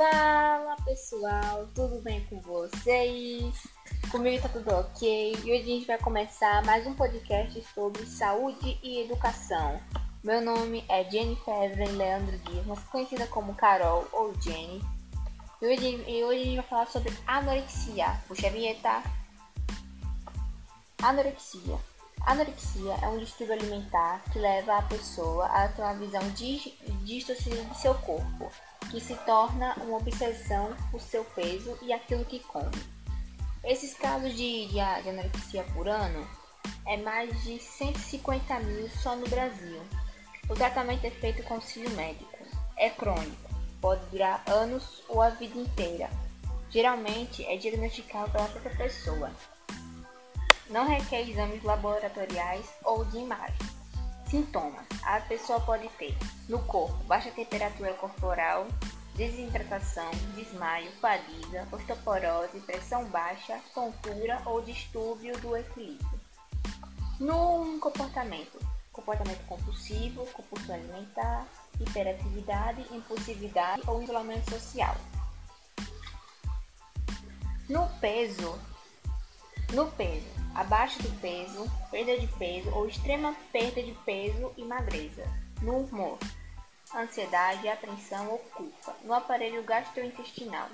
Fala pessoal, tudo bem com vocês? Comigo tá tudo ok e hoje a gente vai começar mais um podcast sobre saúde e educação. Meu nome é Jennifer Evelyn Leandro Dias, conhecida como Carol ou Jenny. E hoje, e hoje a gente vai falar sobre anorexia. Puxa a vinheta. Anorexia. Anorexia é um distúrbio alimentar que leva a pessoa a ter uma visão distorcida de seu corpo, que se torna uma obsessão por seu peso e aquilo que come. Esses casos de, de, de anorexia por ano é mais de 150 mil só no Brasil. O tratamento é feito com auxílio médico. É crônico, pode durar anos ou a vida inteira. Geralmente é diagnosticado pela própria pessoa não requer exames laboratoriais ou de imagem. Sintomas: a pessoa pode ter no corpo baixa temperatura corporal, desidratação, desmaio, fadiga, osteoporose, pressão baixa, tontura ou distúrbio do equilíbrio. No comportamento: comportamento compulsivo, compulsão alimentar, hiperatividade, impulsividade ou isolamento social. No peso, no peso, abaixo do peso, perda de peso ou extrema perda de peso e magreza. No humor, ansiedade, apreensão ou culpa. No aparelho gastrointestinal,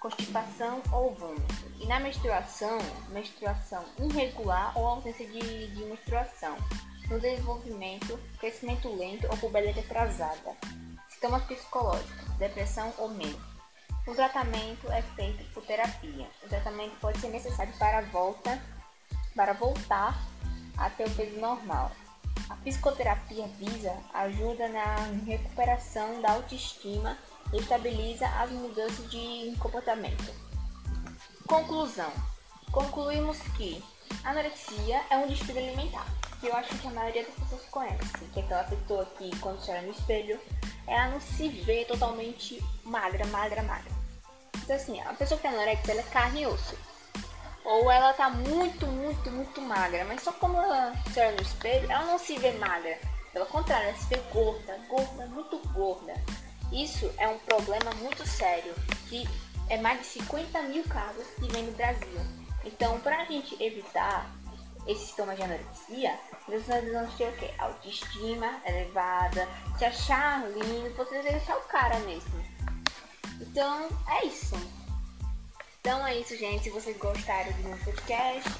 constipação ou vômito. E na menstruação, menstruação irregular ou ausência de, de menstruação. No desenvolvimento, crescimento lento ou puberdade atrasada. Sintomas psicológicos, depressão ou medo. O tratamento é feito por terapia. O tratamento pode ser necessário para volta para voltar a ter o peso normal. A psicoterapia visa ajuda na recuperação da autoestima e estabiliza as mudanças de comportamento. Conclusão: concluímos que anorexia é um distúrbio alimentar, que eu acho que a maioria das pessoas conhece, que é aquela pessoa que, quando se olha no espelho, ela não se vê totalmente magra, magra, magra. Então, assim, a pessoa que é anorexia, ela é carne e osso. Ou ela tá muito, muito, muito magra. Mas só como ela se olha no espelho, ela não se vê magra. Pelo contrário, ela se vê gorda, gorda, muito gorda. Isso é um problema muito sério, que é mais de 50 mil casos que vem no Brasil. Então, para a gente evitar esse sintoma de anorexia, nós vamos ter o quê? Autoestima elevada, se achar lindo, você deixar o cara mesmo. Então, é isso. Então é isso, gente. Se vocês gostaram do meu podcast,